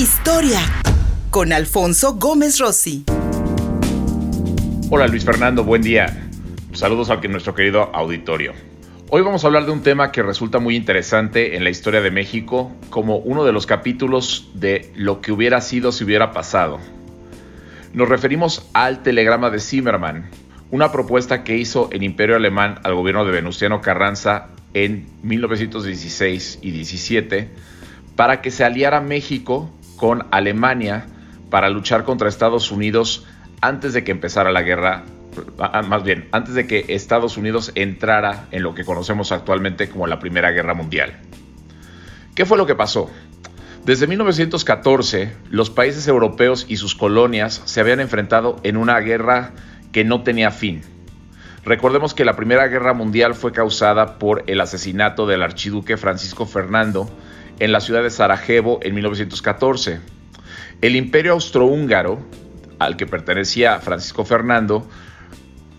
Historia con Alfonso Gómez Rossi. Hola Luis Fernando, buen día. Saludos a nuestro querido auditorio. Hoy vamos a hablar de un tema que resulta muy interesante en la historia de México como uno de los capítulos de lo que hubiera sido si hubiera pasado. Nos referimos al telegrama de Zimmermann, una propuesta que hizo el Imperio Alemán al gobierno de Venustiano Carranza en 1916 y 17 para que se aliara México con Alemania para luchar contra Estados Unidos antes de que empezara la guerra, ah, más bien, antes de que Estados Unidos entrara en lo que conocemos actualmente como la Primera Guerra Mundial. ¿Qué fue lo que pasó? Desde 1914, los países europeos y sus colonias se habían enfrentado en una guerra que no tenía fin. Recordemos que la Primera Guerra Mundial fue causada por el asesinato del archiduque Francisco Fernando en la ciudad de Sarajevo en 1914. El imperio austrohúngaro al que pertenecía Francisco Fernando,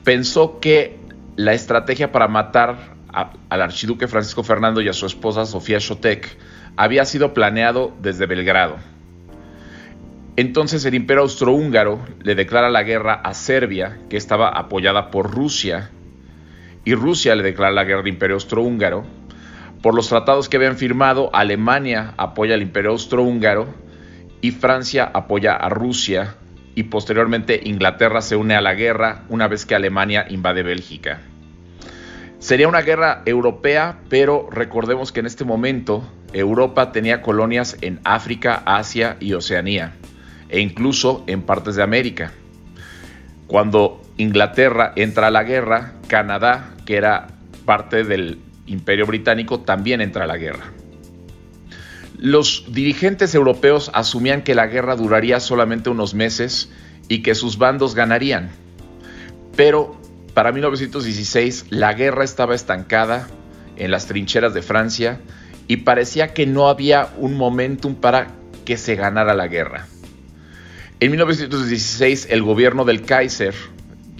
pensó que la estrategia para matar al archiduque Francisco Fernando y a su esposa Sofía Shotek había sido planeado desde Belgrado. Entonces el imperio austrohúngaro le declara la guerra a Serbia, que estaba apoyada por Rusia, y Rusia le declara la guerra al imperio austrohúngaro. Por los tratados que habían firmado, Alemania apoya al imperio austrohúngaro y Francia apoya a Rusia y posteriormente Inglaterra se une a la guerra una vez que Alemania invade Bélgica. Sería una guerra europea, pero recordemos que en este momento Europa tenía colonias en África, Asia y Oceanía, e incluso en partes de América. Cuando Inglaterra entra a la guerra, Canadá, que era parte del imperio británico, también entra a la guerra. Los dirigentes europeos asumían que la guerra duraría solamente unos meses y que sus bandos ganarían. Pero para 1916 la guerra estaba estancada en las trincheras de Francia y parecía que no había un momentum para que se ganara la guerra. En 1916 el gobierno del Kaiser,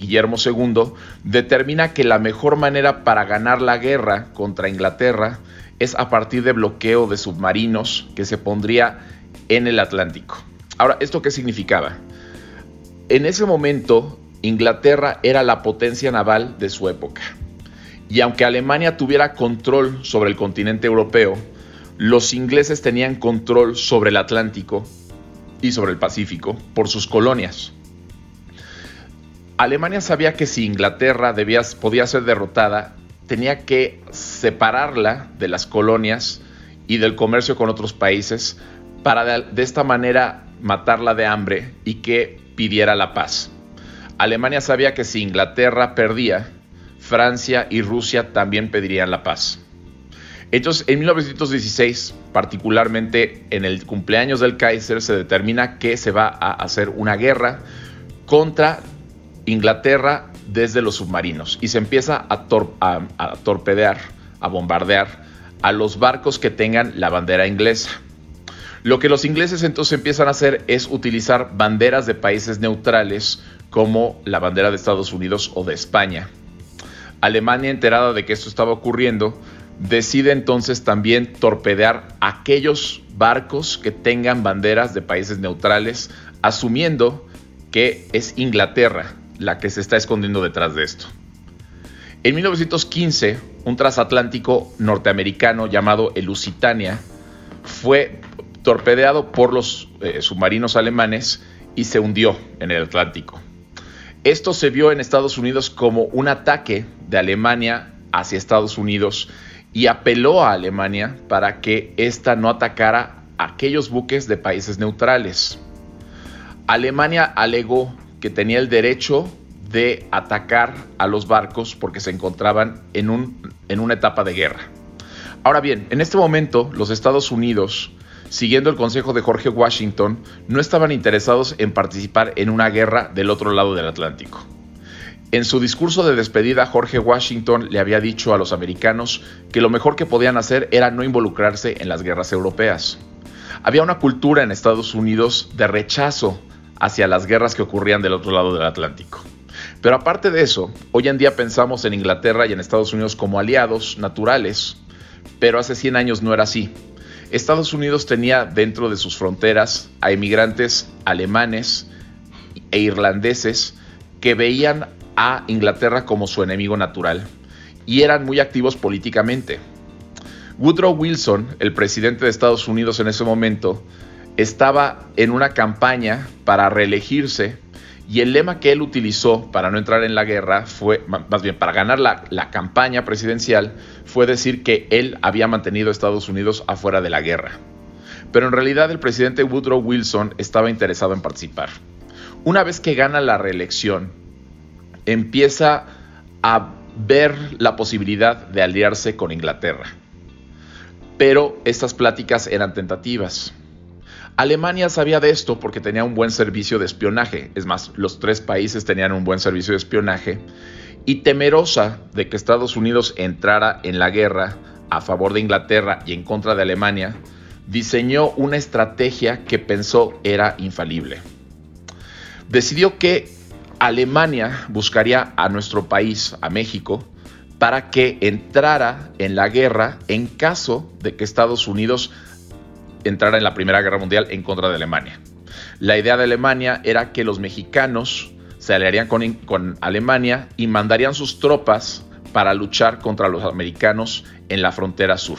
Guillermo II, determina que la mejor manera para ganar la guerra contra Inglaterra es a partir de bloqueo de submarinos que se pondría en el Atlántico. Ahora, ¿esto qué significaba? En ese momento, Inglaterra era la potencia naval de su época. Y aunque Alemania tuviera control sobre el continente europeo, los ingleses tenían control sobre el Atlántico y sobre el Pacífico por sus colonias. Alemania sabía que si Inglaterra podía ser derrotada, tenía que separarla de las colonias y del comercio con otros países para de, esta manera matarla de hambre y que pidiera la paz. Alemania sabía que si Inglaterra perdía, Francia y Rusia también pedirían la paz. Entonces, en 1916, particularmente en el cumpleaños del Kaiser, se determina que se va a hacer una guerra contra Inglaterra desde los submarinos y se empieza a, torpedear, a bombardear a los barcos que tengan la bandera inglesa. Lo que los ingleses entonces empiezan a hacer es utilizar banderas de países neutrales como la bandera de Estados Unidos o de España. Alemania, enterada de que esto estaba ocurriendo, decide entonces también torpedear aquellos barcos que tengan banderas de países neutrales, asumiendo que es Inglaterra la que se está escondiendo detrás de esto. En 1915, un transatlántico norteamericano llamado el Lusitania fue torpedeado por los eh, submarinos alemanes y se hundió en el Atlántico. Esto se vio en Estados Unidos como un ataque de Alemania hacia Estados Unidos y apeló a Alemania para que ésta no atacara aquellos buques de países neutrales. Alemania alegó que tenía el derecho de atacar a los barcos porque se encontraban en, un, en una etapa de guerra. Ahora bien, en este momento los Estados Unidos, siguiendo el consejo de Jorge Washington, no estaban interesados en participar en una guerra del otro lado del Atlántico. En su discurso de despedida, Jorge Washington le había dicho a los americanos que lo mejor que podían hacer era no involucrarse en las guerras europeas. Había una cultura en Estados Unidos de rechazo hacia las guerras que ocurrían del otro lado del Atlántico. Pero aparte de eso, hoy en día pensamos en Inglaterra y en Estados Unidos como aliados naturales, pero hace 100 años no era así. Estados Unidos tenía dentro de sus fronteras a inmigrantes alemanes e irlandeses que veían a Inglaterra como su enemigo natural y eran muy activos políticamente. Woodrow Wilson, el presidente de Estados Unidos en ese momento, estaba en una campaña para reelegirse y el lema que él utilizó para no entrar en la guerra fue, más bien, para ganar la, la, campaña presidencial, fue decir que él había mantenido a Estados Unidos afuera de la guerra. Pero en realidad el presidente Woodrow Wilson estaba interesado en participar. Una vez que gana la reelección, empieza a ver la posibilidad de aliarse con Inglaterra. Pero estas pláticas eran tentativas. Alemania sabía de esto porque tenía un buen servicio de espionaje, es más, los tres países tenían un buen servicio de espionaje, y temerosa de que Estados Unidos entrara en la guerra a favor de Inglaterra y en contra de Alemania, diseñó una estrategia que pensó era infalible. Decidió que Alemania buscaría a nuestro país, a México, para que entrara en la guerra en caso de que Estados Unidos entrara en la Primera Guerra Mundial en contra de Alemania. La idea de Alemania era que los mexicanos se aliarían con, con Alemania y mandarían sus tropas para luchar contra los americanos en la frontera sur.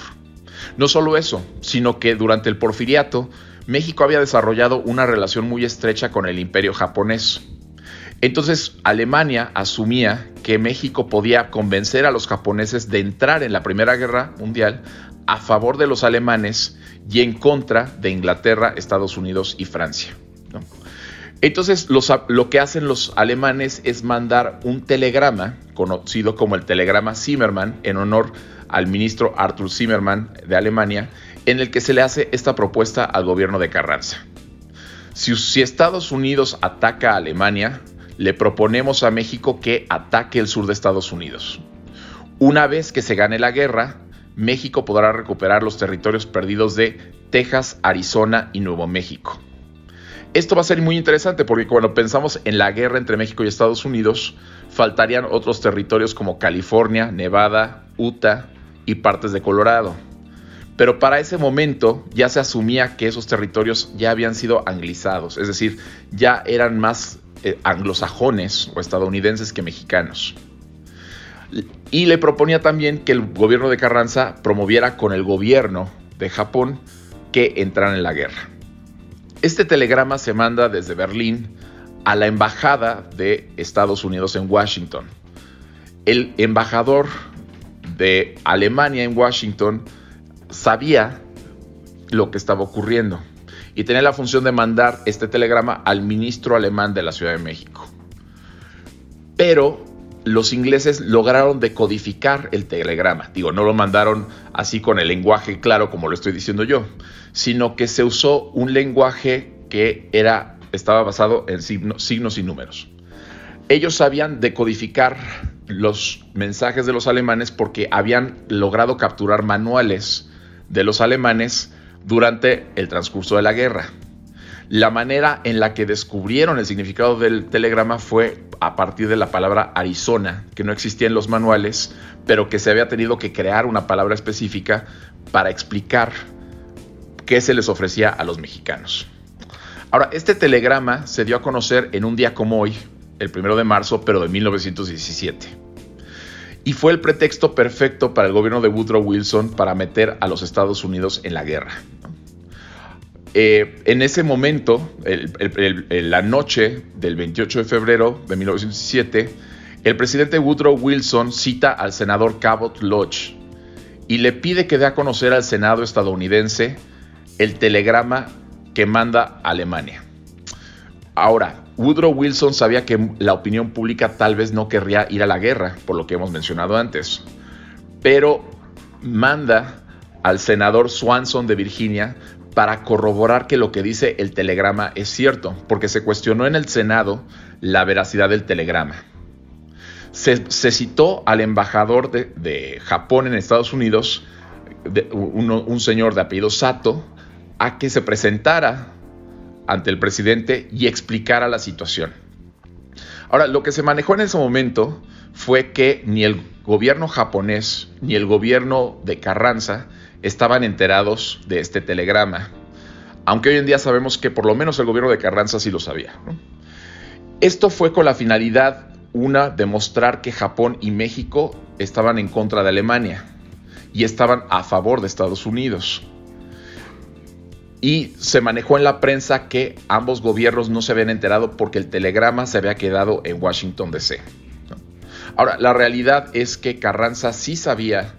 No solo eso, sino que durante el porfiriato, México había desarrollado una relación muy estrecha con el imperio japonés. Entonces Alemania asumía que México podía convencer a los japoneses de entrar en la Primera Guerra Mundial a favor de los alemanes y en contra de Inglaterra, Estados Unidos y Francia. Entonces lo que hacen los alemanes es mandar un telegrama, conocido como el telegrama Zimmermann, en honor al ministro Arthur Zimmermann de Alemania, en el que se le hace esta propuesta al gobierno de Carranza. Si, si Estados Unidos ataca a Alemania, le proponemos a México que ataque el sur de Estados Unidos. Una vez que se gane la guerra, México podrá recuperar los territorios perdidos de Texas, Arizona y Nuevo México. Esto va a ser muy interesante porque cuando pensamos en la guerra entre México y Estados Unidos, faltarían otros territorios como California, Nevada, Utah y partes de Colorado. Pero para ese momento ya se asumía que esos territorios ya habían sido anglizados, es decir, ya eran más eh, anglosajones o estadounidenses que mexicanos y le proponía también que el gobierno de Carranza promoviera con el gobierno de Japón que entraran en la guerra. Este telegrama se manda desde Berlín a la embajada de Estados Unidos en Washington. El embajador de Alemania en Washington sabía lo que estaba ocurriendo y tenía la función de mandar este telegrama al ministro alemán de la Ciudad de México. Pero los ingleses lograron decodificar el telegrama. Digo, no lo mandaron así con el lenguaje claro como lo estoy diciendo yo, sino que se usó un lenguaje que era, estaba basado en signos y números. Ellos sabían decodificar los mensajes de los alemanes porque habían logrado capturar manuales de los alemanes durante el transcurso de la guerra. La manera en la que descubrieron el significado del telegrama fue a partir de la palabra Arizona, que no existía en los manuales, pero que se había tenido que crear una palabra específica para explicar qué se les ofrecía a los mexicanos. Ahora, este telegrama se dio a conocer en un día como hoy, el primero de marzo, pero de 1917. Y fue el pretexto perfecto para el gobierno de Woodrow Wilson para meter a los Estados Unidos en la guerra. Eh, en ese momento, la noche del 28 de febrero de 1917, el presidente Woodrow Wilson cita al senador Cabot Lodge y le pide que dé a conocer al Senado estadounidense el telegrama que manda Alemania. Ahora, Woodrow Wilson sabía que la opinión pública tal vez no querría ir a la guerra, por lo que hemos mencionado antes, pero manda al senador Swanson de Virginia para corroborar que lo que dice el telegrama es cierto, porque se cuestionó en el Senado la veracidad del telegrama. Se, citó al embajador de, Japón en Estados Unidos, un, señor de apellido Sato, a que se presentara ante el presidente y explicara la situación. Ahora, lo que se manejó en ese momento fue que ni el gobierno japonés ni el gobierno de Carranza estaban enterados de este telegrama, aunque hoy en día sabemos que por lo menos el gobierno de Carranza sí lo sabía. Esto fue con la finalidad, una, demostrar que Japón y México estaban en contra de Alemania y estaban a favor de Estados Unidos. Y se manejó en la prensa que ambos gobiernos no se habían enterado porque el telegrama se había quedado en Washington, D.C. Ahora, la realidad es que Carranza sí sabía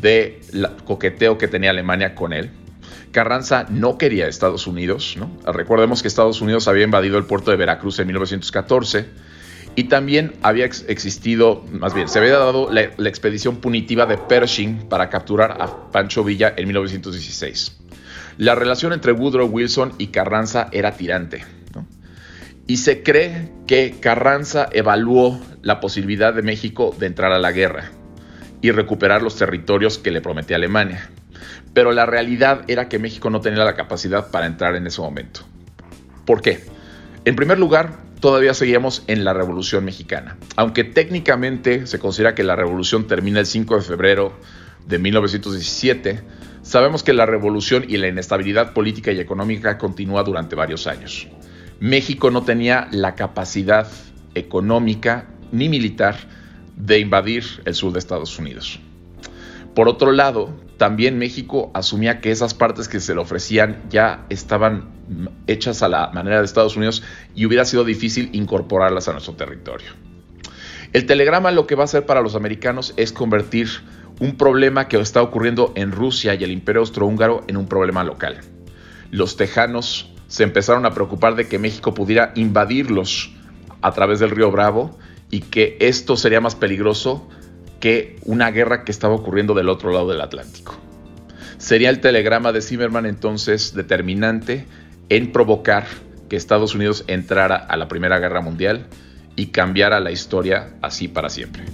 de coqueteo que tenía Alemania con él. Carranza no quería Estados Unidos, ¿no? Recordemos que Estados Unidos había invadido el puerto de Veracruz en 1914 y también había existido, más bien, se había dado la, la expedición punitiva de Pershing para capturar a Pancho Villa en 1916. La relación entre Woodrow Wilson y Carranza era tirante. Y se cree que Carranza evaluó la posibilidad de México de entrar a la guerra y recuperar los territorios que le prometía Alemania. Pero la realidad era que México no tenía la capacidad para entrar en ese momento. ¿Por qué? En primer lugar, todavía seguíamos en la Revolución Mexicana. Aunque técnicamente se considera que la revolución termina el 5 de febrero de 1917, Sabemos que la revolución y la inestabilidad política y económica continúa durante varios años. México no tenía la capacidad económica ni militar de invadir el sur de Estados Unidos. Por otro lado, también México asumía que esas partes que se le ofrecían ya estaban hechas a la manera de Estados Unidos y hubiera sido difícil incorporarlas a nuestro territorio. El telegrama lo que va a hacer para los americanos es convertir un problema que está ocurriendo en Rusia y el imperio austrohúngaro en un problema local. Los tejanos se empezaron a preocupar de que México pudiera invadirlos a través del río Bravo y que esto sería más peligroso que una guerra que estaba ocurriendo del otro lado del Atlántico. Sería el telegrama de Zimmerman entonces determinante en provocar que Estados Unidos entrara a la Primera Guerra Mundial y cambiara la historia así para siempre.